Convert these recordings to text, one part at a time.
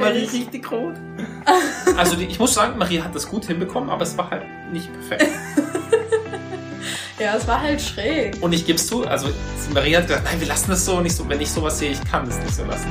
Marie richtig rot. Also die, ich muss sagen, Marie hat das gut hinbekommen, aber es war halt nicht perfekt. ja, es war halt schräg. Und ich gebe es zu, also Marie hat gesagt, nein, wir lassen das so, nicht so, wenn ich sowas sehe, ich kann das nicht so lassen.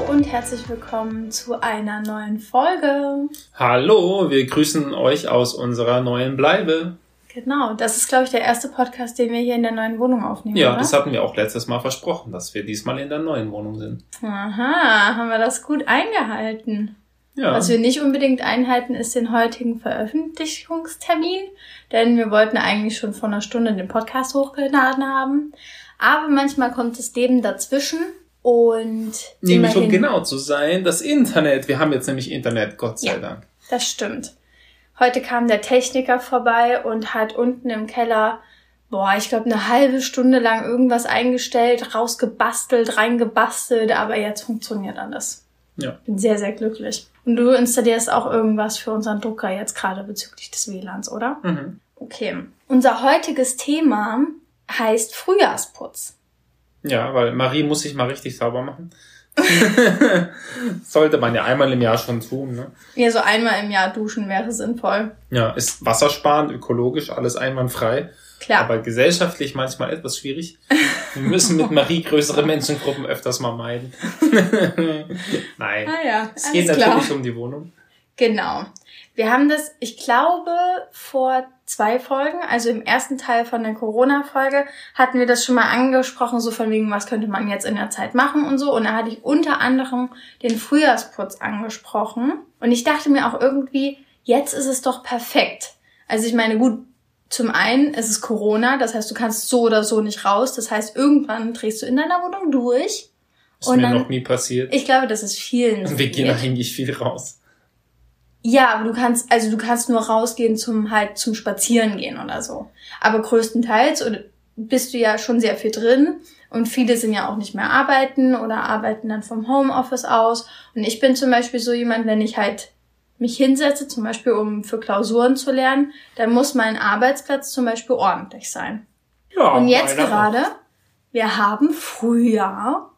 herzlich willkommen zu einer neuen Folge. Hallo, wir grüßen euch aus unserer neuen Bleibe. Genau, das ist, glaube ich, der erste Podcast, den wir hier in der neuen Wohnung aufnehmen. Ja, oder? das hatten wir auch letztes Mal versprochen, dass wir diesmal in der neuen Wohnung sind. Aha, haben wir das gut eingehalten. Ja. Was wir nicht unbedingt einhalten, ist den heutigen Veröffentlichungstermin, denn wir wollten eigentlich schon vor einer Stunde den Podcast hochgeladen haben. Aber manchmal kommt das Leben dazwischen und nämlich um genau zu sein, das Internet. Wir haben jetzt nämlich Internet, Gott sei ja, Dank. Das stimmt. Heute kam der Techniker vorbei und hat unten im Keller, boah, ich glaube, eine halbe Stunde lang irgendwas eingestellt, rausgebastelt, reingebastelt, aber jetzt funktioniert alles. Ja. Bin sehr, sehr glücklich. Und du installierst auch irgendwas für unseren Drucker jetzt gerade bezüglich des WLANs, oder? Mhm. Okay. Unser heutiges Thema heißt Frühjahrsputz. Ja, weil Marie muss sich mal richtig sauber machen. Sollte man ja einmal im Jahr schon tun, ne? Ja, so einmal im Jahr duschen wäre sinnvoll. Ja, ist wassersparend, ökologisch, alles einwandfrei. Klar. Aber gesellschaftlich manchmal etwas schwierig. Wir müssen mit Marie größere Menschengruppen öfters mal meiden. Nein. Ah ja, es geht natürlich klar. um die Wohnung. Genau. Wir haben das, ich glaube, vor zwei Folgen, also im ersten Teil von der Corona-Folge, hatten wir das schon mal angesprochen, so von wegen, was könnte man jetzt in der Zeit machen und so. Und da hatte ich unter anderem den Frühjahrsputz angesprochen. Und ich dachte mir auch irgendwie, jetzt ist es doch perfekt. Also ich meine, gut, zum einen ist es Corona, das heißt, du kannst so oder so nicht raus. Das heißt, irgendwann drehst du in deiner Wohnung durch. Das ist mir dann, noch nie passiert. Ich glaube, das ist vielen. Und wir gehen eigentlich viel raus. Ja, aber du kannst, also du kannst nur rausgehen zum halt zum Spazieren gehen oder so. Aber größtenteils oder bist du ja schon sehr viel drin und viele sind ja auch nicht mehr arbeiten oder arbeiten dann vom Homeoffice aus. Und ich bin zum Beispiel so jemand, wenn ich halt mich hinsetze, zum Beispiel um für Klausuren zu lernen, dann muss mein Arbeitsplatz zum Beispiel ordentlich sein. Ja, und jetzt gerade, wir haben Frühjahr.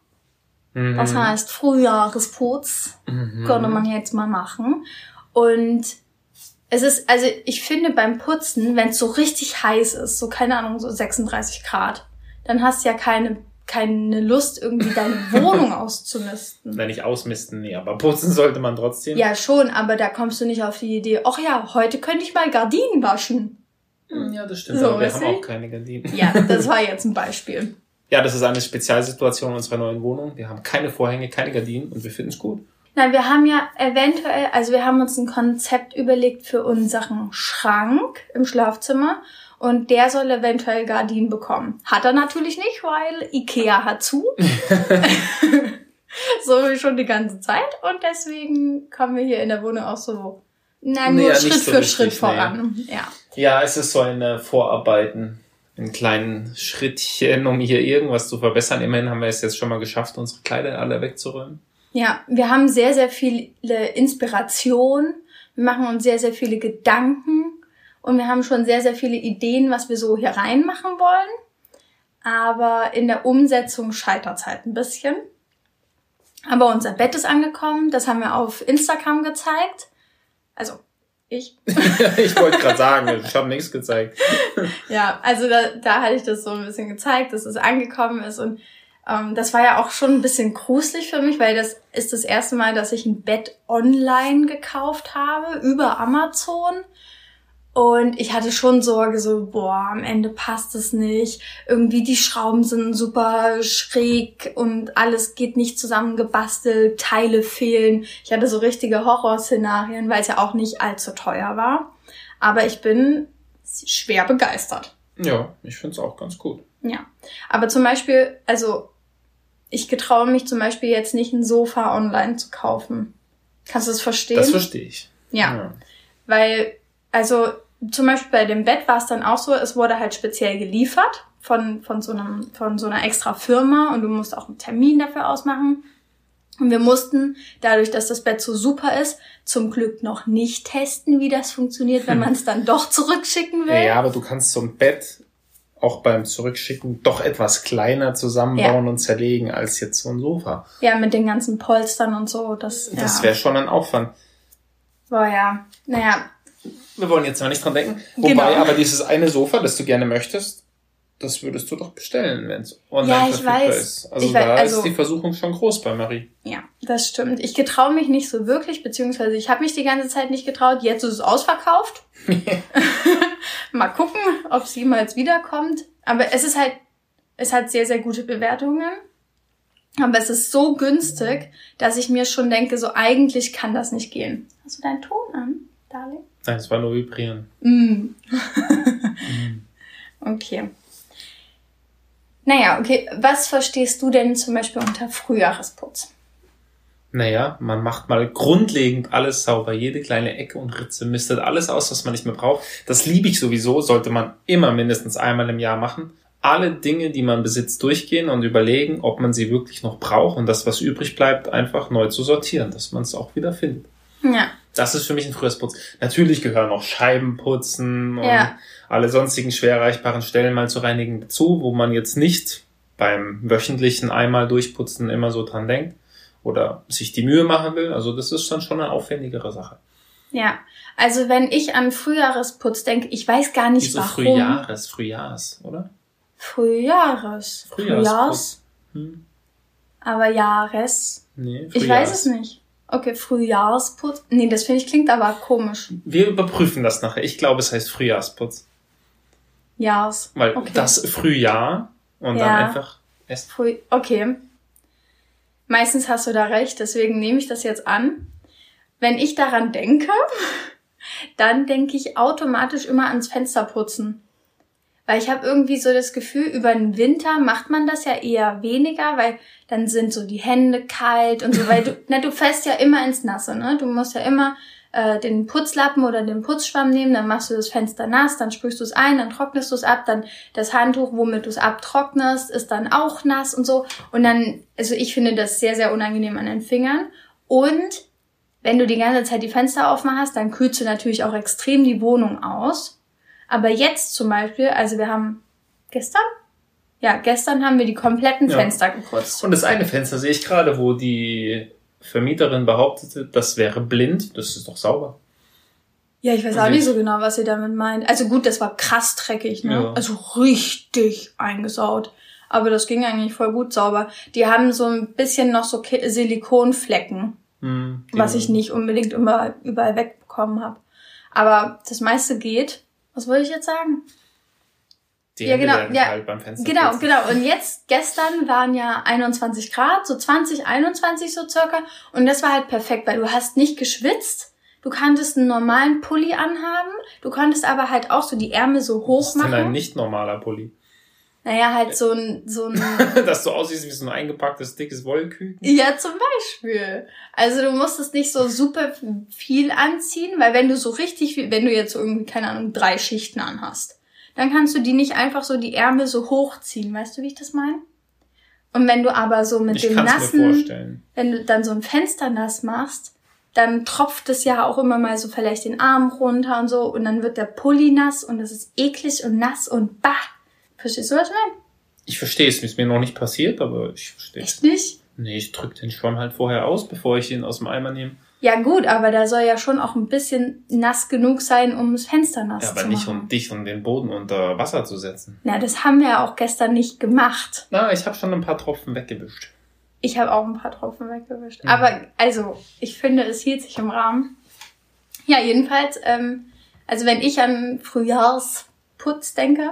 Mhm. Das heißt Frühjahresputz. Mhm. Könnte man jetzt mal machen. Und es ist, also ich finde beim Putzen, wenn es so richtig heiß ist, so keine Ahnung, so 36 Grad, dann hast du ja keine, keine Lust, irgendwie deine Wohnung auszumisten. Nein, nicht ausmisten, nee, aber putzen sollte man trotzdem. Ja, schon, aber da kommst du nicht auf die Idee, ach ja, heute könnte ich mal Gardinen waschen. Hm, ja, das stimmt, so, aber wir haben auch keine Gardinen. Ja, das war jetzt ein Beispiel. ja, das ist eine Spezialsituation unserer neuen Wohnung. Wir haben keine Vorhänge, keine Gardinen und wir finden es gut. Na, wir haben ja eventuell, also wir haben uns ein Konzept überlegt für unseren Schrank im Schlafzimmer und der soll eventuell Gardinen bekommen. Hat er natürlich nicht, weil Ikea hat zu. so wie schon die ganze Zeit und deswegen kommen wir hier in der Wohnung auch so, na, nur nee, Schritt so für richtig, Schritt voran. Nee. Ja. ja, es ist so ein Vorarbeiten in kleinen Schrittchen, um hier irgendwas zu verbessern. Immerhin haben wir es jetzt schon mal geschafft, unsere Kleider alle wegzuräumen. Ja, wir haben sehr, sehr viele Inspiration. Wir machen uns sehr, sehr viele Gedanken und wir haben schon sehr, sehr viele Ideen, was wir so hier reinmachen wollen. Aber in der Umsetzung scheitert es halt ein bisschen. Aber unser Bett ist angekommen. Das haben wir auf Instagram gezeigt. Also ich. ich wollte gerade sagen, ich habe nichts gezeigt. ja, also da, da hatte ich das so ein bisschen gezeigt, dass es angekommen ist und ähm, das war ja auch schon ein bisschen gruselig für mich, weil das ist das erste Mal, dass ich ein Bett online gekauft habe über Amazon. Und ich hatte schon Sorge, so, boah, am Ende passt es nicht. Irgendwie die Schrauben sind super schräg und alles geht nicht zusammengebastelt, Teile fehlen. Ich hatte so richtige Horrorszenarien, weil es ja auch nicht allzu teuer war. Aber ich bin schwer begeistert. Ja, ich finde es auch ganz gut. Ja. Aber zum Beispiel, also ich getraue mich zum Beispiel jetzt nicht ein Sofa online zu kaufen. Kannst du das verstehen? Das verstehe ich. Ja. ja. Weil, also zum Beispiel bei dem Bett war es dann auch so, es wurde halt speziell geliefert von, von, so, einem, von so einer extra Firma und du musst auch einen Termin dafür ausmachen. Und wir mussten, dadurch, dass das Bett so super ist, zum Glück noch nicht testen, wie das funktioniert, wenn man es dann doch zurückschicken will. Ja, aber du kannst so ein Bett auch beim Zurückschicken doch etwas kleiner zusammenbauen ja. und zerlegen als jetzt so ein Sofa. Ja, mit den ganzen Polstern und so. Das, das wäre schon ein Aufwand. Boah, ja. Naja. Wir wollen jetzt noch nicht dran denken. Wobei genau. aber dieses eine Sofa, das du gerne möchtest, das würdest du doch bestellen, wenn es online ja, ich verfügbar weiß. ist. Also ich da weiß, also, ist die Versuchung schon groß bei Marie. Ja, das stimmt. Ich getraue mich nicht so wirklich, beziehungsweise ich habe mich die ganze Zeit nicht getraut. Jetzt ist es ausverkauft. Mal gucken, ob es jemals wiederkommt. Aber es ist halt, es hat sehr, sehr gute Bewertungen. Aber es ist so günstig, dass ich mir schon denke, so eigentlich kann das nicht gehen. Hast du deinen Ton an, Darling? Nein, es war nur vibrieren. Mm. mm. Okay. Naja, okay. Was verstehst du denn zum Beispiel unter Frühjahresputz? Naja, man macht mal grundlegend alles sauber, jede kleine Ecke und Ritze, mistet alles aus, was man nicht mehr braucht. Das liebe ich sowieso, sollte man immer mindestens einmal im Jahr machen. Alle Dinge, die man besitzt, durchgehen und überlegen, ob man sie wirklich noch braucht und das, was übrig bleibt, einfach neu zu sortieren, dass man es auch wieder findet. Ja. Das ist für mich ein Frühjahrsputz. Natürlich gehören auch Scheibenputzen und ja. Alle sonstigen schwer erreichbaren Stellen mal zu reinigen dazu, wo man jetzt nicht beim wöchentlichen einmal durchputzen immer so dran denkt oder sich die Mühe machen will. Also das ist dann schon eine aufwendigere Sache. Ja, also wenn ich an Frühjahresputz denke, ich weiß gar nicht Wieso warum. Frühjahres, Frühjahrs, oder? Frühjahres. Frühjahrs. Hm. Aber Jahres. Nee, Frühjahrs. Ich weiß es nicht. Okay, Frühjahrsputz. Nee, das finde ich klingt aber komisch. Wir überprüfen das nachher. Ich glaube, es heißt Frühjahrsputz. Jahrs. Weil okay. das Frühjahr und ja. dann einfach es. Früh okay. Meistens hast du da recht, deswegen nehme ich das jetzt an. Wenn ich daran denke, dann denke ich automatisch immer ans Fensterputzen. Weil ich habe irgendwie so das Gefühl, über den Winter macht man das ja eher weniger, weil dann sind so die Hände kalt und so, weil du, na, du fällst ja immer ins Nasse, ne? Du musst ja immer äh, den Putzlappen oder den Putzschwamm nehmen, dann machst du das Fenster nass, dann sprühst du es ein, dann trocknest du es ab, dann das Handtuch, womit du es abtrocknest, ist dann auch nass und so. Und dann, also ich finde das sehr, sehr unangenehm an den Fingern. Und wenn du die ganze Zeit die Fenster aufmachst, dann kühlst du natürlich auch extrem die Wohnung aus. Aber jetzt zum Beispiel, also wir haben gestern? Ja, gestern haben wir die kompletten ja. Fenster geputzt. Und das eine Fenster sehe ich gerade, wo die Vermieterin behauptete, das wäre blind. Das ist doch sauber. Ja, ich weiß auch nicht so genau, was sie damit meint. Also gut, das war krass dreckig, ne? Ja. Also richtig eingesaut. Aber das ging eigentlich voll gut sauber. Die haben so ein bisschen noch so Silikonflecken, hm, was ich nicht unbedingt immer überall wegbekommen habe. Aber das meiste geht. Was wollte ich jetzt sagen? Die ja, genau, ja, halt beim Fenster genau, putzen. genau. Und jetzt, gestern waren ja 21 Grad, so 20, 21 so circa. Und das war halt perfekt, weil du hast nicht geschwitzt. Du konntest einen normalen Pulli anhaben. Du konntest aber halt auch so die Ärmel so hoch machen. Das ist ein nicht normaler Pulli. Naja, halt so ein, so ein. Dass du aussiehst wie so ein eingepacktes, dickes Wollküken. Ja, zum Beispiel. Also du musstest nicht so super viel anziehen, weil wenn du so richtig viel, wenn du jetzt so irgendwie, keine Ahnung, drei Schichten anhast, dann kannst du die nicht einfach so die Ärmel so hochziehen. Weißt du, wie ich das meine? Und wenn du aber so mit ich dem nassen, wenn du dann so ein Fenster nass machst, dann tropft es ja auch immer mal so vielleicht den Arm runter und so und dann wird der Pulli nass und das ist eklig und nass und bah Verstehst du, was ich meine? Ich verstehe es. Ist mir noch nicht passiert, aber ich verstehe Echt nicht? Nee, ich drücke den Schwamm halt vorher aus, bevor ich ihn aus dem Eimer nehme. Ja gut, aber da soll ja schon auch ein bisschen nass genug sein, um das Fenster nass ja, zu machen. Ja, aber nicht um dich und den Boden unter Wasser zu setzen. Na, das haben wir ja auch gestern nicht gemacht. Na, ich habe schon ein paar Tropfen weggewischt. Ich habe auch ein paar Tropfen weggewischt. Mhm. Aber also, ich finde, es hielt sich im Rahmen. Ja, jedenfalls, ähm, also wenn ich an Frühjahrsputz denke,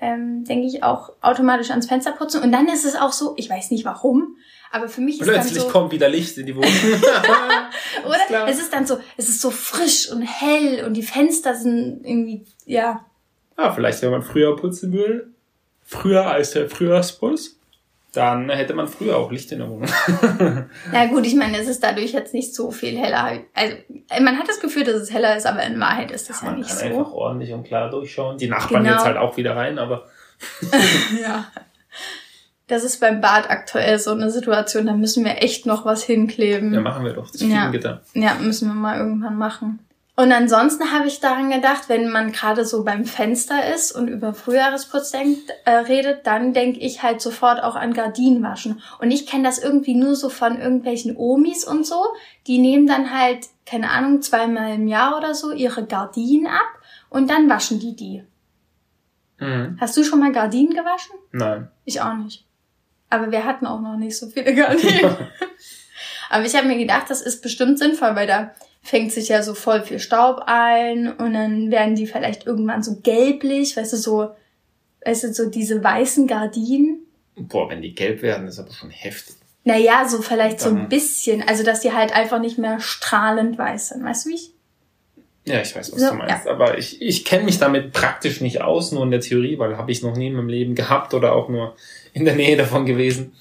ähm, denke ich auch automatisch ans Fenster putzen. Und dann ist es auch so, ich weiß nicht warum, aber für mich ist Plötzlich dann so, kommt wieder Licht in die Wohnung. Oder? Es ist dann so, es ist so frisch und hell und die Fenster sind irgendwie, ja. Ah, vielleicht, wenn man früher putzen will. Früher als der Frühjahrsputz. Dann hätte man früher auch Licht in der Wohnung. Na gut, ich meine, es ist dadurch jetzt nicht so viel heller. Also man hat das Gefühl, dass es heller ist, aber in Wahrheit ist das ja, man nicht kann so. einfach ordentlich und klar durchschauen. Die Nachbarn Genau. jetzt halt auch wieder rein, aber ja. Das ist beim Bad aktuell so eine Situation, da müssen wir echt noch was hinkleben. ja, machen wir doch. Das Ja. Fliegengitter. Ja, müssen wir mal irgendwann machen. Und ansonsten habe ich daran gedacht, wenn man gerade so beim Fenster ist und über Frühjahresputz denkt, äh, redet, dann denke ich halt sofort auch an Gardinen waschen. Und ich kenne das irgendwie nur so von irgendwelchen Omis und so. Die nehmen dann halt, keine Ahnung, zweimal im Jahr oder so ihre Gardinen ab und dann waschen die die. Mhm. Hast du schon mal Gardinen gewaschen? Nein. Ich auch nicht. Aber wir hatten auch noch nicht so viele Gardinen. Aber ich habe mir gedacht, das ist bestimmt sinnvoll, weil da fängt sich ja so voll viel Staub ein und dann werden die vielleicht irgendwann so gelblich, weißt du, so, weißt du, so diese weißen Gardinen. Boah, wenn die gelb werden, ist aber schon heftig. Naja, so vielleicht so ein Dann- bisschen. Also, dass die halt einfach nicht mehr strahlend weiß sind. Weißt du, wie ich? Ja, ich weiß, was So, du meinst. Aber ich, ich kenne mich damit praktisch nicht aus, nur in der Theorie, weil habe ich noch nie in meinem Leben gehabt oder auch nur in der Nähe davon gewesen.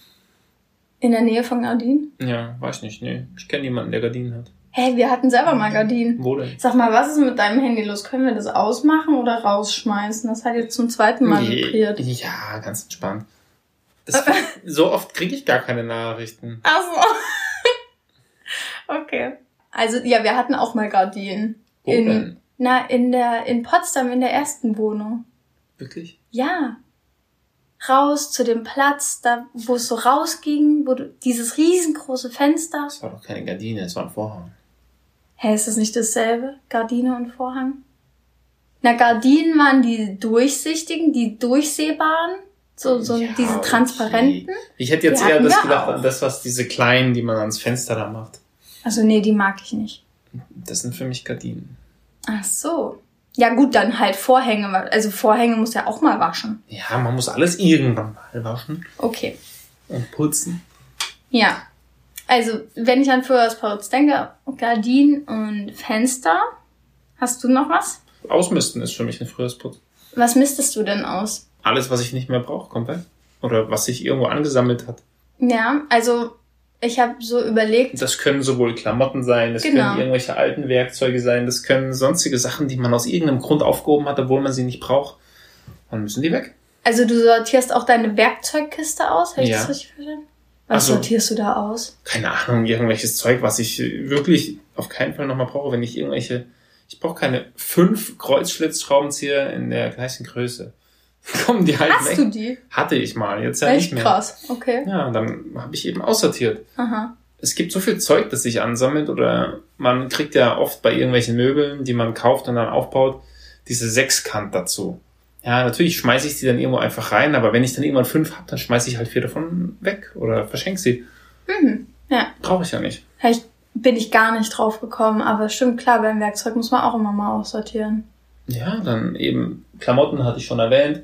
In der Nähe von Gardinen? Ja, weiß nicht, nee. Ich kenne jemanden, der Gardinen hat. Hey, wir hatten selber mal Gardinen. Wo denn? Sag mal, was ist mit deinem Handy los? Können wir das ausmachen oder rausschmeißen? Das hat jetzt zum zweiten Mal Nee, vibriert. Ja, ganz entspannt. Das, so oft kriege ich gar keine Nachrichten. Ach so. okay. Also, ja, wir hatten auch mal Gardinen. Wo in, denn? Na, in der, in Potsdam, in der ersten Wohnung. Wirklich? Ja. Raus zu dem Platz, da, wo es so rausging, wo du, dieses riesengroße Fenster. Das war doch keine Gardine, es war ein Vorhang. Hä, ist das nicht dasselbe? Gardine und Vorhang? Na, Gardinen waren die durchsichtigen, die durchsehbaren. So, so Ja, diese okay. transparenten. Ich hätte jetzt Die eher das gedacht auch. an das, was diese kleinen, die man ans Fenster da macht. Also, nee, die mag ich nicht. Das sind für mich Gardinen. Ach so. Ja gut, dann halt Vorhänge. Also Vorhänge muss ja auch mal waschen. Ja, man muss alles irgendwann mal waschen Okay. und putzen. Ja. Also, wenn ich an Frühjahrsputz denke, Gardinen und Fenster. Hast du noch was? Ausmisten ist für mich ein Frühjahrsputz. Was mistest du denn aus? Alles, was ich nicht mehr brauche, kommt weg. Oder was sich irgendwo angesammelt hat. Ja, also ich habe so überlegt, Das können sowohl Klamotten sein, das Genau. können irgendwelche alten Werkzeuge sein, das können sonstige Sachen, die man aus irgendeinem Grund aufgehoben hat, obwohl man sie nicht braucht. Dann müssen die weg. also du sortierst auch deine Werkzeugkiste aus, habe ich Ja. das richtig verstanden? Was Also- sortierst du da aus? Keine Ahnung, irgendwelches Zeug, was ich wirklich auf keinen Fall nochmal brauche, wenn ich irgendwelche. Ich brauche keine fünf Kreuzschlitzschraubenzieher in der gleichen Größe. Kommen die halt Hast weg. du die? Hatte ich mal, jetzt ja Echt nicht mehr. krass. Okay. Ja, dann habe ich eben aussortiert. Aha. es gibt so viel Zeug, das sich ansammelt oder man kriegt ja oft bei irgendwelchen Möbeln, die man kauft und dann aufbaut, diese Sechskant dazu. Ja, natürlich schmeiße ich die dann irgendwo einfach rein, aber wenn ich dann irgendwann fünf habe, dann schmeiße ich halt vier davon weg oder verschenke sie. Mhm. Ja. Brauche ich ja nicht. Vielleicht bin ich gar nicht drauf gekommen, aber stimmt, klar, beim Werkzeug muss man auch immer mal aussortieren. Ja, dann eben Klamotten hatte ich schon erwähnt.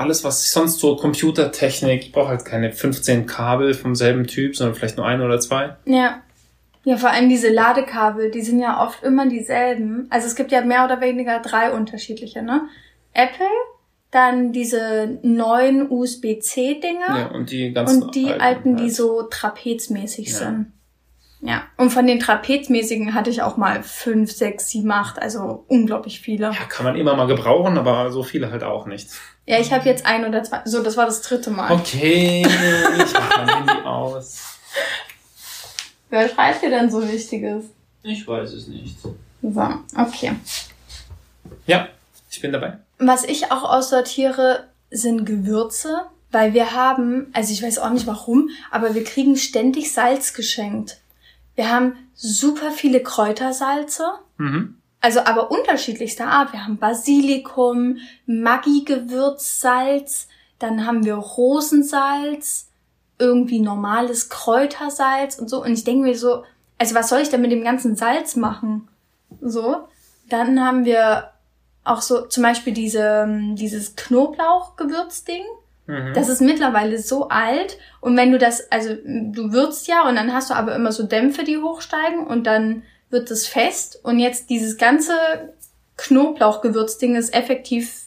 Alles, was ich sonst so Computertechnik, ich brauche halt keine 15 Kabel vom selben Typ, sondern vielleicht nur ein oder zwei. Ja. Ja, vor allem diese Ladekabel, die sind ja oft immer dieselben. Also es gibt ja mehr oder weniger drei unterschiedliche, ne? Apple, dann diese neuen USB-C-Dinger Ja, und die ganzen und die alten, die halt. so trapezmäßig Ja. sind. Ja. Und von den trapezmäßigen hatte ich auch mal fünf, sechs, sieben, acht, also unglaublich viele. Ja, kann man immer mal gebrauchen, aber so viele halt auch nicht. Ja, ich habe jetzt ein oder zwei. So, das war das dritte Mal. Okay, ich mach mein Handy aus. Wer schreibt dir denn so Wichtiges? Ich weiß es nicht. So, okay. Ja, ich bin dabei. Was ich auch aussortiere, sind Gewürze, weil wir haben, also ich weiß auch nicht warum, aber wir kriegen ständig Salz geschenkt. Wir haben super viele Kräutersalze, Mhm. also aber unterschiedlichster Art. Wir haben Basilikum, Maggi-Gewürzsalz, dann haben wir Rosensalz, irgendwie normales Kräutersalz und so. Und ich denke mir so, also was soll ich denn mit dem ganzen Salz machen? So. Dann haben wir auch so zum Beispiel diese, ähm, dieses Knoblauchgewürzding. Mhm. Das ist mittlerweile so alt. Und wenn du das, also du würzt ja und dann hast du aber immer so Dämpfe, die hochsteigen und dann wird es fest. Und jetzt dieses ganze Knoblauchgewürzding ist effektiv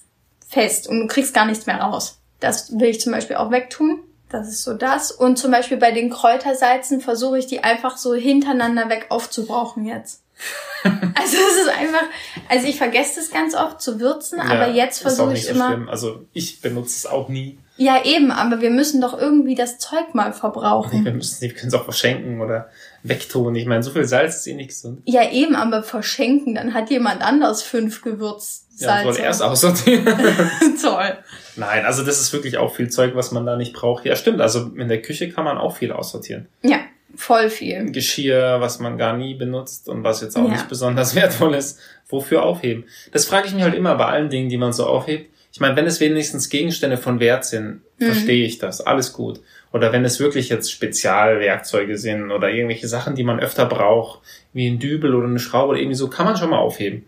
fest und du kriegst gar nichts mehr raus. Das will ich zum Beispiel auch wegtun. Das ist so das. Und zum Beispiel bei den Kräutersalzen versuche ich die einfach so hintereinander weg aufzubrauchen jetzt. also es ist einfach, also ich vergesse das ganz oft zu würzen, ja, aber jetzt versuche ich so immer. Schlimm. Also ich benutze es auch nie. Ja, eben, aber wir müssen doch irgendwie das Zeug mal verbrauchen. Nee, wir müssen wir können es auch verschenken oder wegtun. Ich meine, so viel Salz ist eh nicht gesund. Ja, eben, aber verschenken, dann hat jemand anders fünf Gewürzsalze. Ja, soll erst aussortieren. Toll. Nein, also das ist wirklich auch viel Zeug, was man da nicht braucht. Ja, stimmt, also in der Küche kann man auch viel aussortieren. Ja, voll viel. Geschirr, was man gar nie benutzt und was jetzt auch ja. nicht besonders wertvoll ist, wofür aufheben. Das frage ich mich halt immer bei allen Dingen, die man so aufhebt ich meine, wenn es wenigstens Gegenstände von Wert sind, mhm. verstehe ich das, alles gut. Oder wenn es wirklich jetzt Spezialwerkzeuge sind oder irgendwelche Sachen, die man öfter braucht, wie ein Dübel oder eine Schraube oder irgendwie so, kann man schon mal aufheben.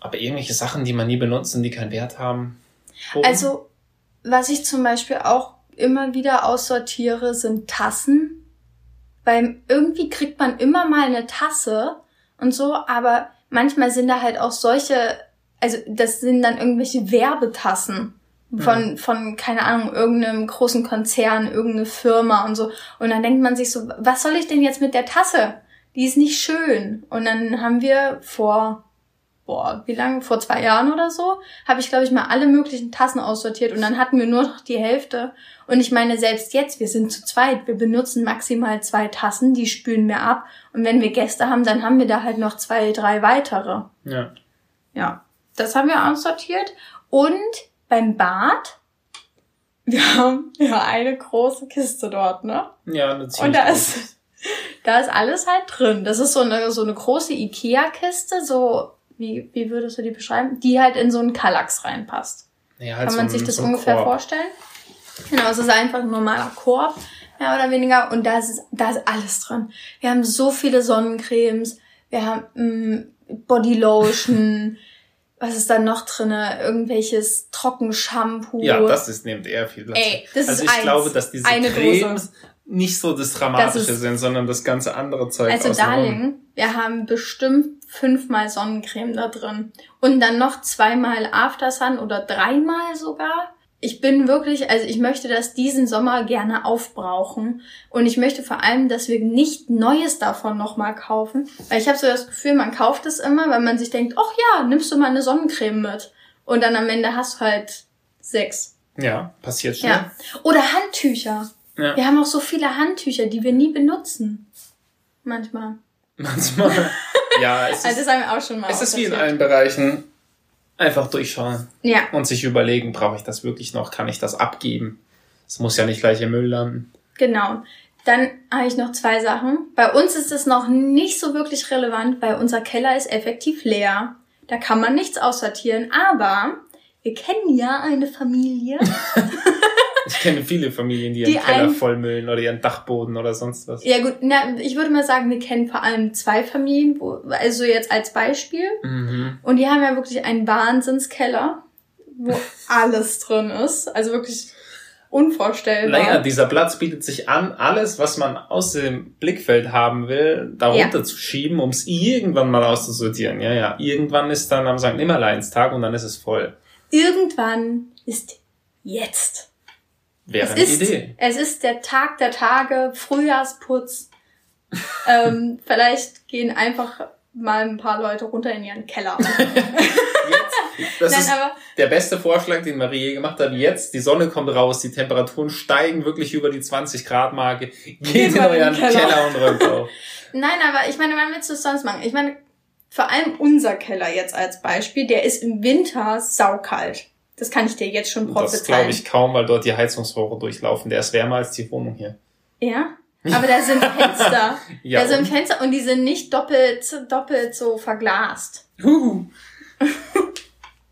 Aber irgendwelche Sachen, die man nie benutzt und die keinen Wert haben. Warum? Also, was ich zum Beispiel auch immer wieder aussortiere, sind Tassen. Weil irgendwie kriegt man immer mal eine Tasse und so, aber manchmal sind da halt auch solche also das sind dann irgendwelche Werbetassen von, mhm. von, keine Ahnung, irgendeinem großen Konzern, irgendeine Firma und so. Und dann denkt man sich so, was soll ich denn jetzt mit der Tasse? Die ist nicht schön. Und dann haben wir vor, boah, wie lange? Vor zwei Jahren oder so, habe ich, glaube ich, mal alle möglichen Tassen aussortiert und dann hatten wir nur noch die Hälfte. Und ich meine, selbst jetzt, wir sind zu zweit, wir benutzen maximal zwei Tassen, die spülen wir ab. Und wenn wir Gäste haben, dann haben wir da halt noch zwei, drei weitere. Ja. Ja. Das haben wir aussortiert. Und beim Bad, wir haben ja eine große Kiste dort, ne? Ja, eine ziemlich Und da ist, da ist alles halt drin. Das ist so eine, so eine große Ikea-Kiste, so, wie, wie würdest du die beschreiben? Die halt in so einen Kallax reinpasst. Ja, halt Kann man so sich das so ungefähr Korb. vorstellen? Genau, es ist einfach ein normaler Korb, mehr oder weniger. Und da ist, da ist alles drin. Wir haben so viele Sonnencremes, wir haben mm, Bodylotion, was ist da noch drinne? Irgendwelches Trockenshampoo. Ja, das ist nimmt eher viel Platz. Ey, das also ist ich eins, glaube, dass diese Cremes Dose. nicht so das Dramatische das sind, sondern das ganze andere Zeug. Also Darling, wir haben bestimmt fünfmal Sonnencreme da drin. Und dann noch zweimal Aftersun oder dreimal sogar ich bin wirklich, also ich möchte das diesen Sommer gerne aufbrauchen und ich möchte vor allem, dass wir nicht Neues davon nochmal kaufen, weil ich habe so das Gefühl, man kauft es immer, weil man sich denkt, ach ja, nimmst du mal eine Sonnencreme mit und dann am Ende hast du halt sechs. Ja, passiert schon. Ja. Oder Handtücher. Ja. Wir haben auch so viele Handtücher, die wir nie benutzen. Manchmal. Manchmal. Ja, es ist, also das haben wir auch schon mal. Es ist wie in allen Bereichen Einfach durchschauen. Ja. Und sich überlegen, brauche ich das wirklich noch? Kann ich das abgeben? Es muss ja nicht gleich im Müll landen. Genau. Dann habe ich noch zwei Sachen. Bei uns ist es noch nicht so wirklich relevant, weil unser Keller ist effektiv leer. Da kann man nichts aussortieren. Aber wir kennen ja eine Familie. Ich kenne viele Familien, die ihren die Keller vollmüllen oder ihren Dachboden oder sonst was. Ja gut, na, ich würde mal sagen, wir kennen vor allem zwei Familien, wo, also jetzt als Beispiel. Mhm. Und die haben ja wirklich einen Wahnsinnskeller, wo alles drin ist. Also wirklich unvorstellbar. Naja, dieser Platz bietet sich an, alles, was man aus dem Blickfeld haben will, darunter ja. zu schieben, um es irgendwann mal auszusortieren. Ja, ja. Irgendwann ist dann am St. Nimmerleinstag und dann ist es voll. Irgendwann ist jetzt. Wäre eine ist, Idee. Es ist der Tag der Tage, Frühjahrsputz. ähm, vielleicht gehen einfach mal ein paar Leute runter in ihren Keller. Jetzt, das Nein, ist der beste Vorschlag, den Marie je gemacht hat. Jetzt, die Sonne kommt raus, die Temperaturen steigen wirklich über die 20 Grad Marke. Geht in euren Keller. Keller und räumt auf. Nein, aber ich meine, wann willst du es sonst machen? Ich meine, vor allem unser Keller jetzt als Beispiel, der ist im Winter saukalt. Das kann ich dir jetzt schon prophezeien. Das glaube ich kaum, weil dort die Heizungsrohre durchlaufen. Der ist wärmer als die Wohnung hier. Ja? Aber da sind Fenster. ja, da sind Fenster und die sind nicht doppelt, doppelt so verglast. Huhu.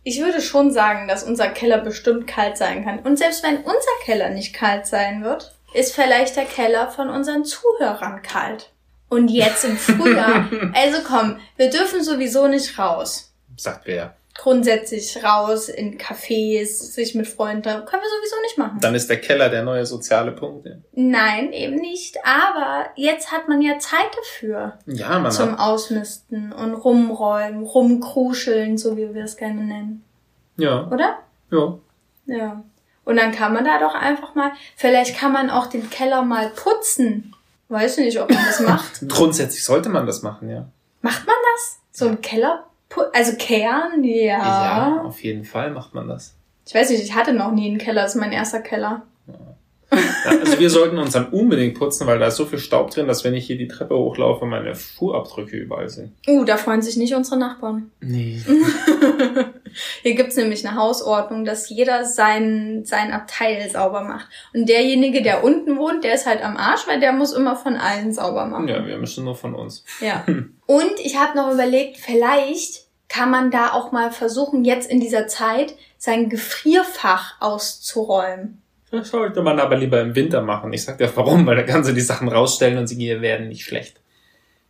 Ich würde schon sagen, dass unser Keller bestimmt kalt sein kann. Und selbst wenn unser Keller nicht kalt sein wird, ist vielleicht der Keller von unseren Zuhörern kalt. Und jetzt im Frühjahr, also komm, wir dürfen sowieso nicht raus. Sagt wer grundsätzlich raus in Cafés, sich mit Freunden, können wir sowieso nicht machen. Dann ist der Keller der neue soziale Punkt. Ja. Nein, eben nicht. Aber jetzt hat man ja Zeit dafür. Ja, man Zum hat... Ausmisten und rumräumen, rumkruscheln, so wie wir es gerne nennen. Ja. Oder? Ja. Ja. Und dann kann man da doch einfach mal, vielleicht kann man auch den Keller mal putzen. Weiß nicht, ob man das macht. Grundsätzlich sollte man das machen, ja. Macht man das? So ein Keller, also Kern, ja. Ja, auf jeden Fall macht man das. Ich weiß nicht, ich hatte noch nie einen Keller, das ist mein erster Keller. Ja, also wir sollten uns dann unbedingt putzen, weil da ist so viel Staub drin, dass wenn ich hier die Treppe hochlaufe, meine Fuhrabdrücke überall sind. Uh, da freuen sich nicht unsere Nachbarn. Nee. Hier gibt's nämlich eine Hausordnung, dass jeder sein, sein Abteil sauber macht. Und derjenige, der unten wohnt, der ist halt am Arsch, weil der muss immer von allen sauber machen. Ja, wir müssen nur von uns. Ja. Und ich habe noch überlegt, vielleicht kann man da auch mal versuchen, jetzt in dieser Zeit sein Gefrierfach auszuräumen. Das sollte man aber lieber im Winter machen. Ich sag dir warum, weil da kannst du die Sachen rausstellen und sie werden nicht schlecht.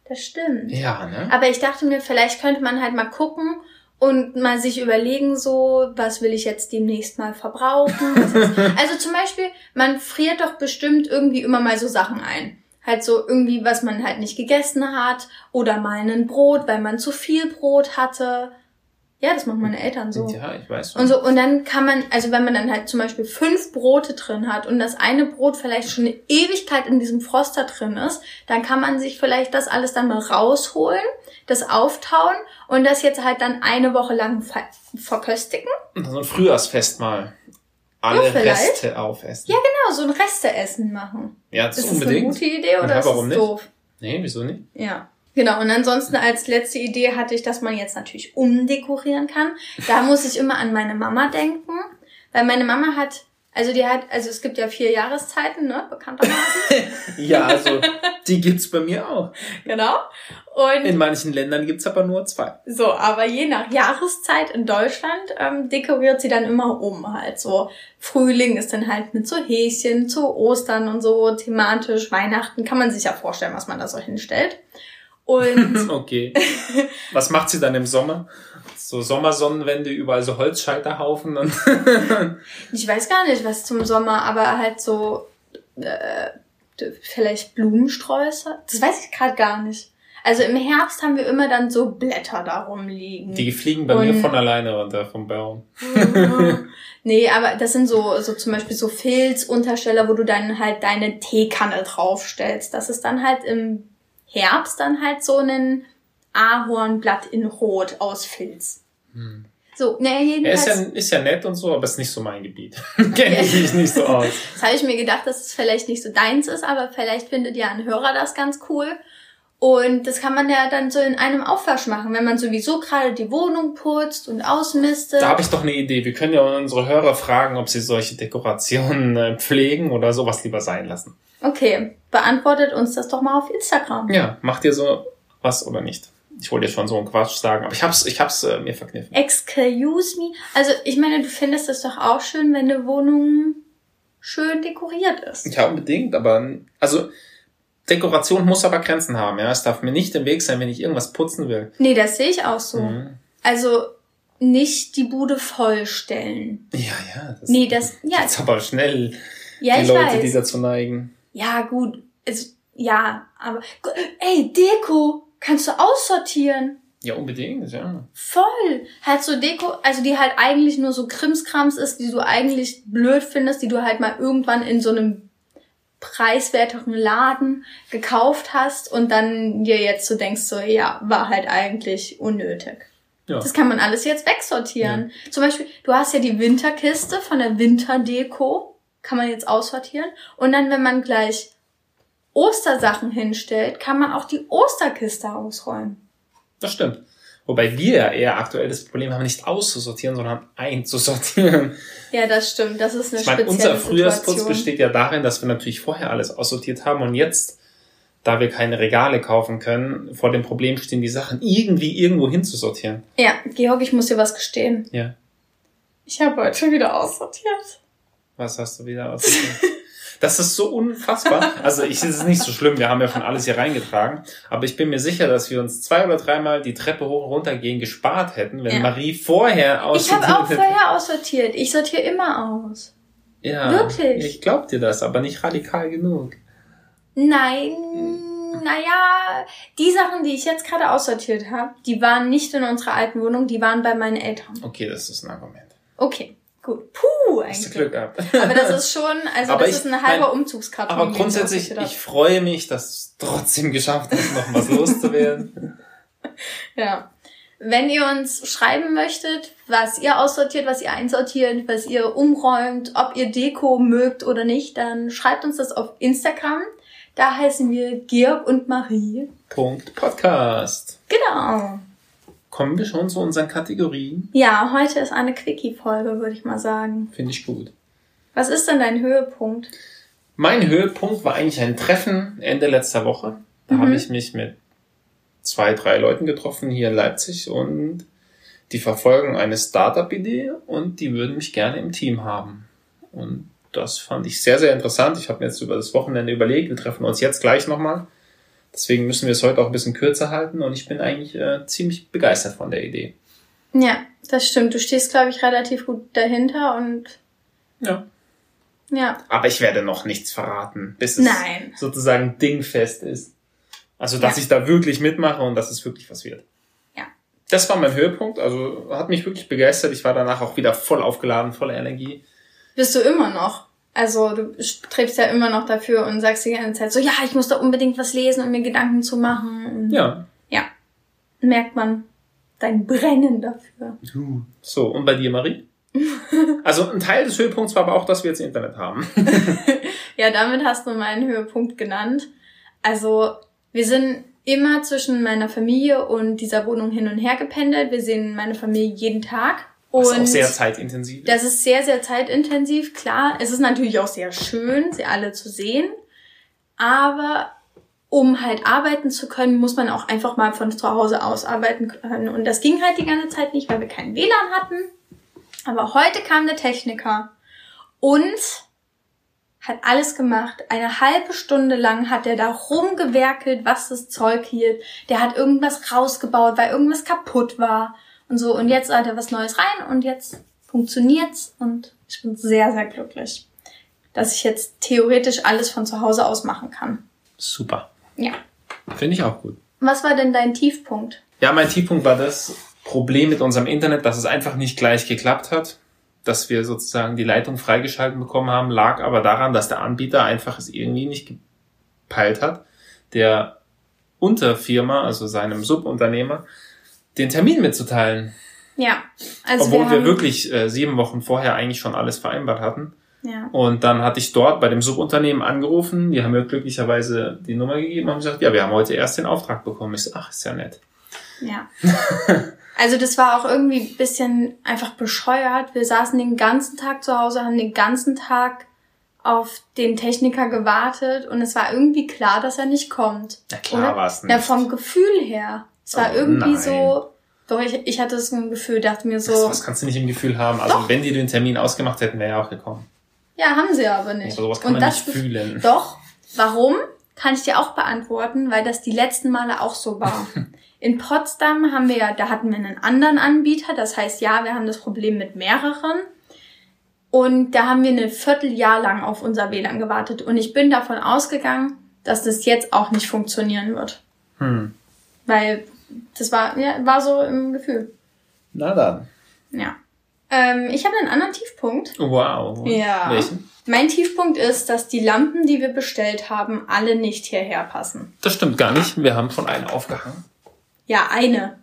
Das stimmt. Ja, ne? Aber ich dachte mir, vielleicht könnte man halt mal gucken und mal sich überlegen, so, was will ich jetzt demnächst mal verbrauchen? Also zum Beispiel, man friert doch bestimmt irgendwie immer mal so Sachen ein. Halt so irgendwie, was man halt nicht gegessen hat oder mal ein Brot, weil man zu viel Brot hatte. Ja, das machen meine Eltern so. Ja, ich weiß schon. Und so, und dann kann man, also wenn man dann halt zum Beispiel fünf Brote drin hat und das eine Brot vielleicht schon eine Ewigkeit in diesem Froster drin ist, dann kann man sich vielleicht das alles dann mal rausholen, das auftauen und das jetzt halt dann eine Woche lang ver verköstigen. Und so ein Frühjahrsfest mal. Alle Ja. Reste aufessen. Ja, genau, so ein Resteessen machen. Ja, das Ist ist das eine unbedingt. gute Idee oder Ja, ist warum das nicht? doof? Nee, wieso nicht? Ja. Genau, und ansonsten als letzte Idee hatte ich, dass man jetzt natürlich umdekorieren kann. Da muss ich immer an meine Mama denken, weil meine Mama hat, also die hat, also es gibt ja vier Jahreszeiten, ne, bekanntermaßen. Ja, also die gibt's bei mir auch. genau. Und In manchen Ländern gibt's aber nur zwei. so, aber je nach Jahreszeit in Deutschland ähm, dekoriert sie dann immer um halt. So Frühling ist dann halt mit so Häschen, zu Ostern und so thematisch. Weihnachten kann man sich ja vorstellen, was man da so hinstellt. Und Okay. Was macht sie dann im Sommer? So Sommersonnenwände, überall so Holzscheiterhaufen und ich weiß gar nicht, was zum Sommer, aber halt so äh, vielleicht Blumensträuße. Das weiß ich gerade gar nicht. Also im Herbst haben wir immer dann so Blätter da rumliegen. die fliegen bei mir Und- von alleine runter vom Baum. nee, aber das sind so, so zum Beispiel so Filzuntersteller, wo du dann halt deine Teekanne draufstellst. Das ist dann halt im Herbst dann halt so ein Ahornblatt in Rot aus Filz. So, ne, Er ist jedenfalls, ja, ist ja nett und so, aber ist nicht so mein Gebiet. Kenne ich mich nicht so aus. das habe ich mir gedacht, dass es vielleicht nicht so deins ist, aber vielleicht findet ja ein Hörer das ganz cool. Und das kann man ja dann so in einem Aufwasch machen, wenn man sowieso gerade die Wohnung putzt und ausmistet. Da habe ich doch eine Idee. Wir können ja unsere Hörer fragen, ob sie solche Dekorationen äh, pflegen oder sowas lieber sein lassen. Okay, beantwortet uns das doch mal auf Instagram. Ja, macht ihr so was oder nicht? Ich wollte jetzt schon so einen Quatsch sagen, aber ich hab's, ich hab's äh, mir verkniffen. Excuse me. Also ich meine, du findest es doch auch schön, wenn eine Wohnung schön dekoriert ist. Ja, unbedingt, aber also Dekoration muss aber Grenzen haben, ja. Es darf mir nicht im Weg sein, wenn ich irgendwas putzen will. Nee, das sehe ich auch so. Mhm. Also nicht die Bude vollstellen. Ja, ja. Das Nee, das, ja, ist aber schnell, ja, die ich Leute, weiß. die dazu neigen. Ja, gut. Also, ja, aber, ey, Deko kannst du aussortieren. Ja, unbedingt, ja. Voll. Halt so Deko, also die halt eigentlich nur so Krimskrams ist, die du eigentlich blöd findest, die du halt mal irgendwann in so einem preiswerteren Laden gekauft hast und dann dir jetzt so denkst, so, ja, war halt eigentlich unnötig. Ja. Das kann man alles jetzt wegsortieren. Zum Beispiel, du hast ja die Winterkiste von der Winterdeko, kann man jetzt aussortieren. Und dann, wenn man gleich Ostersachen hinstellt, kann man auch die Osterkiste ausräumen. Das stimmt. Wobei wir ja eher aktuell das Problem haben, nicht auszusortieren, sondern einzusortieren. Ja, das stimmt. Das ist eine Ich meine, spezielle unser Frühjahrsputz Situation. besteht ja darin, dass wir natürlich vorher alles aussortiert haben und jetzt, da wir keine Regale kaufen können, vor dem Problem stehen, die Sachen irgendwie irgendwo hinzusortieren. Ja, Georg, ich muss dir was gestehen. Ja. Ich habe heute wieder aussortiert. Was hast du wieder aussortiert? Das ist so unfassbar. Also ich es ist nicht so schlimm, wir haben ja schon alles hier reingetragen. Aber ich bin mir sicher, dass wir uns zwei oder dreimal die Treppe hoch und runter gehen gespart hätten, wenn Ja. Marie vorher Ich aussortiert habe auch hätte. vorher aussortiert. Ich sortiere immer aus. Ja, Wirklich? Ich glaub dir das, aber nicht radikal genug. Nein, naja, die Sachen, die ich jetzt gerade aussortiert habe, die waren nicht in unserer alten Wohnung, die waren bei meinen Eltern. Okay, das ist ein Argument. Okay, gut. Puh, Juhu, Hast du eigentlich. Glück gehabt. Aber das ist schon, also Aber das ich- ist ein halber Umzugskarton. Aber ich grundsätzlich, aussortiert ich freue mich, dass du trotzdem geschafft hast, noch was loszuwerden. Ja. Wenn ihr uns schreiben möchtet, was ihr aussortiert, was ihr einsortiert, was ihr umräumt, ob ihr Deko mögt oder nicht, dann schreibt uns das auf Instagram. Da heißen wir Georg und Marie. Punkt Podcast. Genau. Kommen wir schon zu unseren Kategorien? Ja, heute ist eine Quickie-Folge, würde ich mal sagen. Finde ich gut. Was ist denn dein Höhepunkt? Mein Höhepunkt war eigentlich ein Treffen Ende letzter Woche. Da Mhm. habe ich mich mit zwei, drei Leuten getroffen hier in Leipzig und die verfolgen eine Startup-Idee und die würden mich gerne im Team haben. Und das fand ich sehr, sehr interessant. Ich habe mir jetzt über das Wochenende überlegt, wir treffen uns jetzt gleich nochmal. Deswegen müssen wir es heute auch ein bisschen kürzer halten und ich bin eigentlich äh, ziemlich begeistert von der Idee. Ja, das stimmt. Du stehst, glaube ich, relativ gut dahinter und Ja. ja. Aber ich werde noch nichts verraten, bis es Nein. sozusagen dingfest ist. Also, dass Ja. ich da wirklich mitmache und dass es wirklich was wird. Ja. Das war mein Höhepunkt. Also, hat mich wirklich begeistert. Ich war danach auch wieder voll aufgeladen, voller Energie. Bist du immer noch. Also du strebst ja immer noch dafür und sagst die ganze Zeit so, ja, ich muss da unbedingt was lesen und mir Gedanken zu machen. Und Ja. ja. Merkt man dein Brennen dafür. So, und bei dir, Marie? Also, ein Teil des Höhepunkts war aber auch, dass wir jetzt Internet haben. Ja, damit hast du meinen Höhepunkt genannt. Also wir sind immer zwischen meiner Familie und dieser Wohnung hin und her gependelt. Wir sehen meine Familie jeden Tag. Was und auch sehr zeitintensiv ist. Das ist sehr, sehr zeitintensiv, klar. Es ist natürlich auch sehr schön, sie alle zu sehen. Aber um halt arbeiten zu können, muss man auch einfach mal von zu Hause aus arbeiten können. Und das ging halt die ganze Zeit nicht, weil wir keinen WLAN hatten. Aber heute kam der Techniker und hat alles gemacht. Eine halbe Stunde lang hat er da rumgewerkelt, was das Zeug hielt. Der hat irgendwas rausgebaut, weil irgendwas kaputt war und so. Und jetzt hat er was Neues rein und jetzt funktioniert's und ich bin sehr, sehr glücklich, dass ich jetzt theoretisch alles von zu Hause aus machen kann. Super. Ja. Finde ich auch gut. Was war denn dein Tiefpunkt? Ja, mein Tiefpunkt war das Problem mit unserem Internet, dass es einfach nicht gleich geklappt hat, dass wir sozusagen die Leitung freigeschalten bekommen haben, lag aber daran, dass der Anbieter einfach es irgendwie nicht gepeilt hat, der Unterfirma, also seinem Subunternehmer, den Termin mitzuteilen. Ja, also Obwohl wir, wir, wirklich äh, sieben Wochen vorher eigentlich schon alles vereinbart hatten. ja. Und dann hatte ich dort bei dem Subunternehmen angerufen, die haben mir glücklicherweise die Nummer gegeben und haben gesagt, ja, wir haben heute erst den Auftrag bekommen. Ich so, ach, ist ja nett. Ja. Also das war auch irgendwie ein bisschen einfach bescheuert. Wir saßen den ganzen Tag zu Hause, haben den ganzen Tag auf den Techniker gewartet und es war irgendwie klar, dass er nicht kommt. Na klar Oder? war's nicht. Ja, vom Gefühl her. Es war Oh, irgendwie nein. so. Doch, ich, ich hatte so ein Gefühl, dachte mir Das, so, das kannst du nicht im Gefühl haben. Also Doch. wenn die den Termin ausgemacht hätten, wäre er auch gekommen. ja, haben sie aber nicht. Aber sowas kann man das nicht fühlen. Doch. Warum? Kann ich dir auch beantworten, weil das die letzten Male auch so war. In Potsdam haben wir ja, da hatten wir einen anderen Anbieter. Das heißt, ja, wir haben das Problem mit mehreren. Und da haben wir ein Vierteljahr lang auf unser WLAN gewartet. Und ich bin davon ausgegangen, dass das jetzt auch nicht funktionieren wird. Hm. Weil das war, ja, war so im Gefühl. Na dann. Ja. Ähm, ich habe einen anderen Tiefpunkt. Wow. Ja. Welchen? Mein Tiefpunkt ist, dass die Lampen, die wir bestellt haben, alle nicht hierher passen. Das stimmt gar nicht. Wir haben von einer aufgehangen. Ja, eine.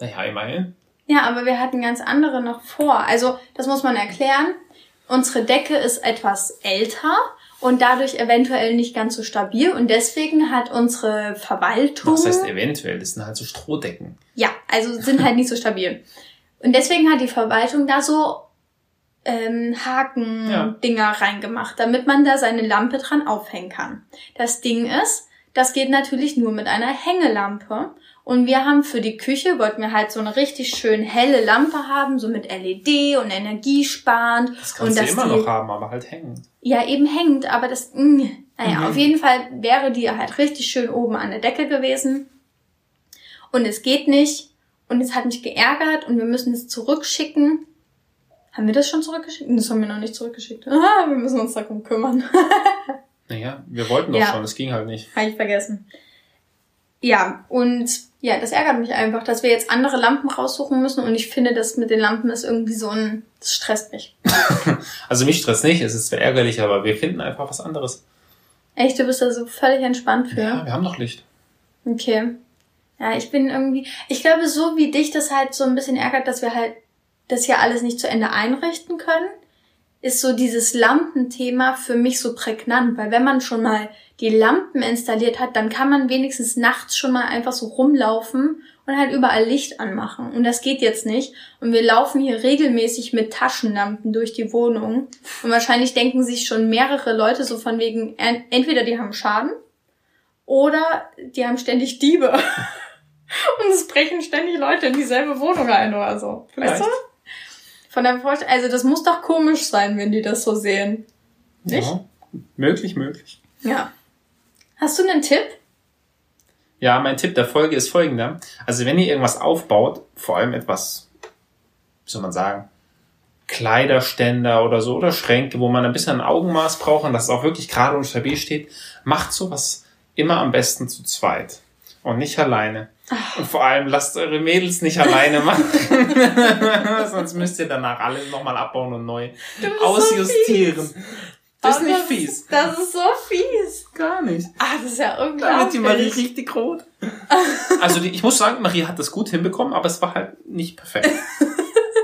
Naja, immerhin. Ja, aber wir hatten ganz andere noch vor. Also, das muss man erklären. Unsere Decke ist etwas älter und dadurch eventuell nicht ganz so stabil und deswegen hat unsere Verwaltung. Was heißt eventuell? Das sind halt so Strohdecken. Ja, also sind halt nicht so stabil. Und deswegen hat die Verwaltung da so ähm, Ja. Haken-Dinger reingemacht, damit man da seine Lampe dran aufhängen kann. Das Ding ist, das geht natürlich nur mit einer Hängelampe. Und wir haben für die Küche, wollten wir halt so eine richtig schön helle Lampe haben, so mit LED und energiesparend. Das und kannst du dass immer die, noch haben, aber halt hängend. Ja, eben hängt, aber das, mh, naja, Mhm. auf jeden Fall wäre die halt richtig schön oben an der Decke gewesen. Und es geht nicht. Und es hat mich geärgert und wir müssen es zurückschicken. Haben wir das schon zurückgeschickt? Das haben wir noch nicht zurückgeschickt. Ah, wir müssen uns darum kümmern. Naja, wir wollten doch Ja. schon, das ging halt nicht. Habe ich vergessen. Ja, und Ja, das ärgert mich einfach, dass wir jetzt andere Lampen raussuchen müssen und ich finde, das mit den Lampen ist irgendwie so ein, das stresst mich. also mich stresst nicht, es ist zwar ärgerlich, aber wir finden einfach was anderes. Echt, du bist da so völlig entspannt für? Ja, wir haben noch Licht. Okay. Ja, ich bin irgendwie, ich glaube, so wie dich das halt so ein bisschen ärgert, dass wir halt das hier alles nicht zu Ende einrichten können, ist so dieses Lampenthema für mich so prägnant, weil wenn man schon mal die Lampen installiert hat, dann kann man wenigstens nachts schon mal einfach so rumlaufen und halt überall Licht anmachen. Und das geht jetzt nicht. Und wir laufen hier regelmäßig mit Taschenlampen durch die Wohnung. Und wahrscheinlich denken sich schon mehrere Leute so von wegen, entweder die haben Schaden oder die haben ständig Diebe. und es brechen ständig Leute in dieselbe Wohnung ein oder so. Vielleicht. Weißt du? Von der Vorstellung, also das muss doch komisch sein, wenn die das so sehen. Nicht? Ja, möglich, möglich. Ja. Hast du einen Tipp? Ja, mein Tipp der Folge ist folgender. Also wenn ihr irgendwas aufbaut, vor allem etwas, wie soll man sagen, Kleiderständer oder so oder Schränke, wo man ein bisschen ein Augenmaß braucht und dass es auch wirklich gerade und stabil steht, macht sowas immer am besten zu zweit und nicht alleine. Und vor allem lasst eure Mädels nicht alleine machen. Sonst müsst ihr danach alles nochmal abbauen und neu ausjustieren. So das ist nicht das fies. Ist, das ist so fies. Gar nicht. Ah, das ist ja unglaublich. Da wird die Marie richtig rot. also die, ich muss sagen, Marie hat das gut hinbekommen, aber es war halt nicht perfekt.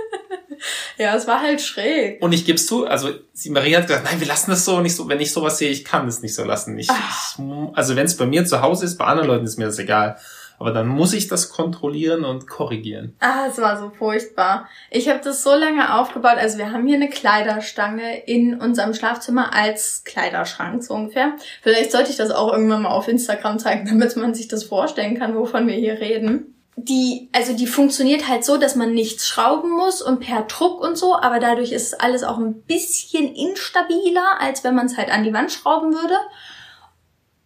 ja, es war halt schräg. Und ich gebe es zu, also sie, Marie hat gesagt, nein, wir lassen das so nicht so. Wenn ich sowas sehe, ich kann es nicht so lassen. Ich, ich also wenn es bei mir zu Hause ist, bei anderen Leuten ist mir das egal. Aber dann muss ich das kontrollieren und korrigieren. Ah, es war so furchtbar. Ich habe das so lange aufgebaut. Also wir haben hier eine Kleiderstange in unserem Schlafzimmer als Kleiderschrank so ungefähr. Vielleicht sollte ich das auch irgendwann mal auf Instagram zeigen, damit man sich das vorstellen kann, wovon wir hier reden die, also die funktioniert halt so, dass man nichts schrauben muss und per Druck und so, aber dadurch ist alles auch ein bisschen instabiler, als wenn man es halt an die Wand schrauben würde.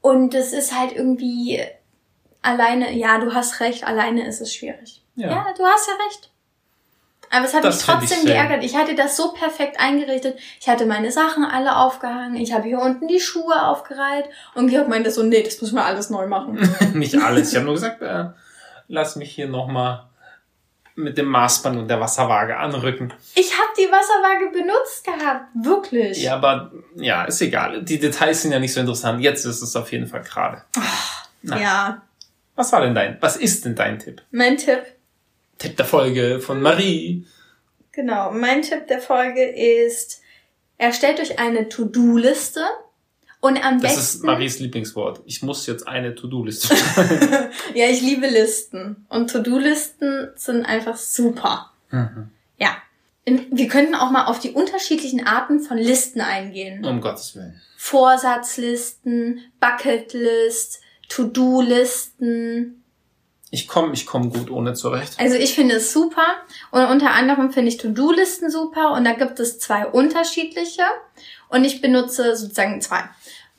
Und es ist halt irgendwie alleine, ja, du hast recht, alleine ist es schwierig. Ja, ja du hast ja recht. Aber es hat das mich trotzdem ich geärgert. Ich hatte das so perfekt eingerichtet. Ich hatte meine Sachen alle aufgehangen. Ich habe hier unten die Schuhe aufgereiht. Und Georg meinte so, nee, das müssen wir alles neu machen. Nicht alles. Ich habe nur gesagt, äh, lass mich hier nochmal mit dem Maßband und der Wasserwaage anrücken. Ich habe die Wasserwaage benutzt gehabt, wirklich. Ja, aber ja, ist egal. Die Details sind ja nicht so interessant. Jetzt ist es auf jeden Fall gerade. Ja. Was war denn dein, was ist denn dein Tipp? Mein Tipp. Tipp der Folge von Marie. Genau, mein Tipp der Folge ist, erstellt euch eine To-Do-Liste und am das besten. Das ist Maries Lieblingswort. Ich muss jetzt eine To-Do-Liste schreiben. ja, ich liebe Listen. Und To-Do-Listen sind einfach super. Mhm. Ja. Wir könnten auch mal auf die unterschiedlichen Arten von Listen eingehen. Um Gottes Willen. Vorsatzlisten, Bucketlist, To-Do-Listen. Ich komme ich komm gut ohne zurecht. Also ich finde es super. Und unter anderem finde ich To-Do-Listen super. Und da gibt es zwei unterschiedliche. Und ich benutze sozusagen zwei.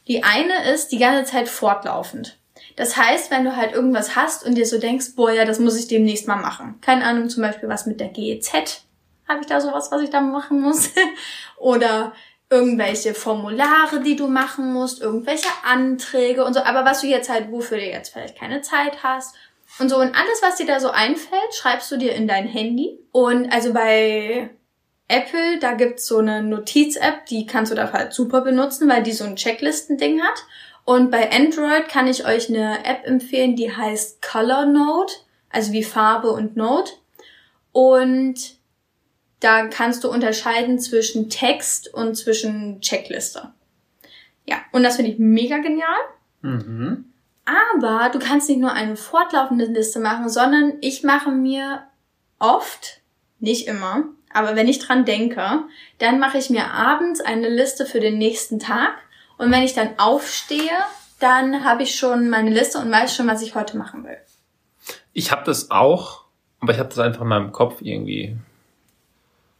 Die eine ist die ganze Zeit fortlaufend. Das heißt, wenn du halt irgendwas hast und dir so denkst, boah, ja, das muss ich demnächst mal machen. Keine Ahnung, zum Beispiel was mit der GEZ. Habe ich da sowas, was ich da machen muss? Oder irgendwelche Formulare, die du machen musst, irgendwelche Anträge und so. Aber was du jetzt halt, wofür du jetzt vielleicht keine Zeit hast und so. Und alles, was dir da so einfällt, schreibst du dir in dein Handy. Und also bei Apple, da gibt's so eine Notiz-App, die kannst du da halt super benutzen, weil die so ein Checklisten-Ding hat. Und bei Android kann ich euch eine App empfehlen, die heißt Color Note, also wie Farbe und Note. Und da kannst du unterscheiden zwischen Text und zwischen Checkliste. Ja, und das finde ich mega genial. Mhm. Aber du kannst nicht nur eine fortlaufende Liste machen, sondern ich mache mir oft, nicht immer, aber wenn ich dran denke, dann mache ich mir abends eine Liste für den nächsten Tag. Und wenn ich dann aufstehe, dann habe ich schon meine Liste und weiß schon, was ich heute machen will. Ich habe das auch, aber ich habe das einfach in meinem Kopf irgendwie.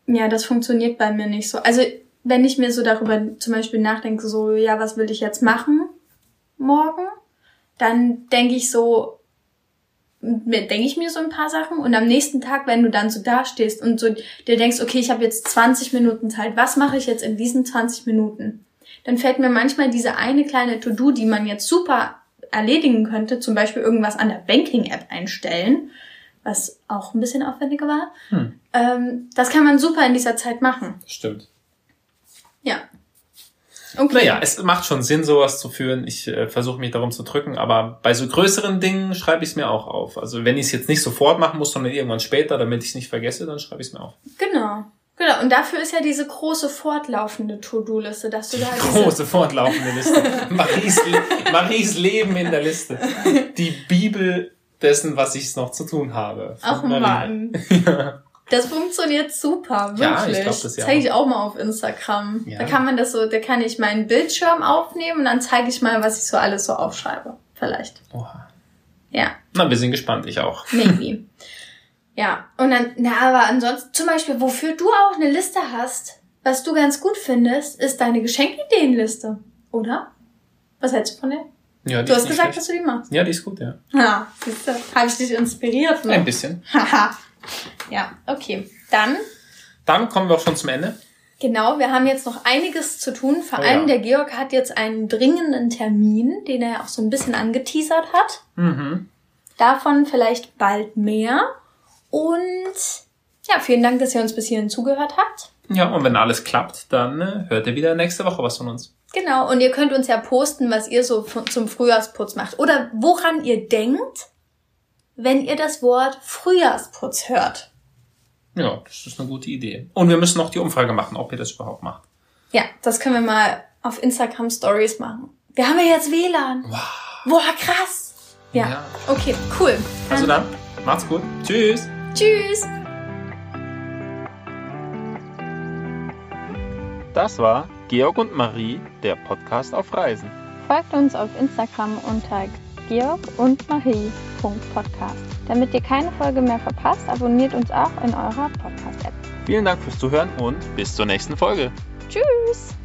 Ja, das funktioniert bei mir nicht so. Also wenn ich mir so darüber zum Beispiel nachdenke, so, ja, was will ich jetzt machen morgen? Dann denke ich so, denke ich mir so ein paar Sachen und am nächsten Tag, wenn du dann so dastehst und so dir denkst, okay, ich habe jetzt 20 Minuten Zeit, was mache ich jetzt in diesen 20 Minuten? Dann fällt mir manchmal diese eine kleine To-Do, die man jetzt super erledigen könnte, zum Beispiel irgendwas an der Banking-App einstellen, was auch ein bisschen aufwendiger war, Hm. Ähm, das kann man super in dieser Zeit machen. Stimmt. Ja. Okay. Naja, es macht schon Sinn, sowas zu führen. Ich äh, versuche mich darum zu drücken, aber bei so größeren Dingen schreibe ich es mir auch auf. Also wenn ich es jetzt nicht sofort machen muss, sondern irgendwann später, damit ich es nicht vergesse, dann schreibe ich es mir auf. Genau. Genau. Und dafür ist ja diese große fortlaufende To-Do-Liste, dass du da diese Große fortlaufende Liste. Maries, Maries Leben in der Liste. Die Bibel dessen, was ich noch zu tun habe. Ach Marie. Mann. Das funktioniert super, wirklich. Ja, ich glaub das ja Zeige ich auch mal auf Instagram. Ja. Da kann man das so, da kann ich meinen Bildschirm aufnehmen und dann zeige ich mal, was ich so alles so aufschreibe. Vielleicht. Oha. Ja, Na, wir sind gespannt, ich auch. maybe. ja, und dann, na, aber ansonsten, zum Beispiel, wofür du auch eine Liste hast, was du ganz gut findest, ist deine Geschenkideenliste, oder? Was hältst du von der? Ja, die Du ist hast gesagt, schlecht. dass du die machst. Ja, die ist gut, ja. Ja, siehst du, habe ich dich inspiriert, ne? Ein bisschen. Haha. ja, okay. Dann Dann kommen wir auch schon zum Ende. Genau, wir haben jetzt noch einiges zu tun. Vor Oh allem ja. der Georg hat jetzt einen dringenden Termin, den er auch so ein bisschen angeteasert hat. Mhm. Davon vielleicht bald mehr. Und ja, vielen Dank, dass ihr uns bis hierhin zugehört habt. Ja, und wenn alles klappt, dann äh, hört ihr wieder nächste Woche was von uns. Genau, und ihr könnt uns ja posten, was ihr so zum Frühjahrsputz macht. Oder woran ihr denkt, wenn ihr das Wort Frühjahrsputz hört. Ja, das ist eine gute Idee. Und wir müssen noch die Umfrage machen, ob ihr das überhaupt macht. Ja, das können wir mal auf Instagram Stories machen. Wir haben ja jetzt WLAN. Wow. Boah, krass. Ja, Ja. okay, cool. Also dann, macht's gut. Tschüss. Tschüss. Das war Georg und Marie, der Podcast auf Reisen. Folgt uns auf Instagram unter georg und marie.podcast. Damit ihr keine Folge mehr verpasst, abonniert uns auch in eurer Podcast-App. Vielen Dank fürs Zuhören und bis zur nächsten Folge. Tschüss!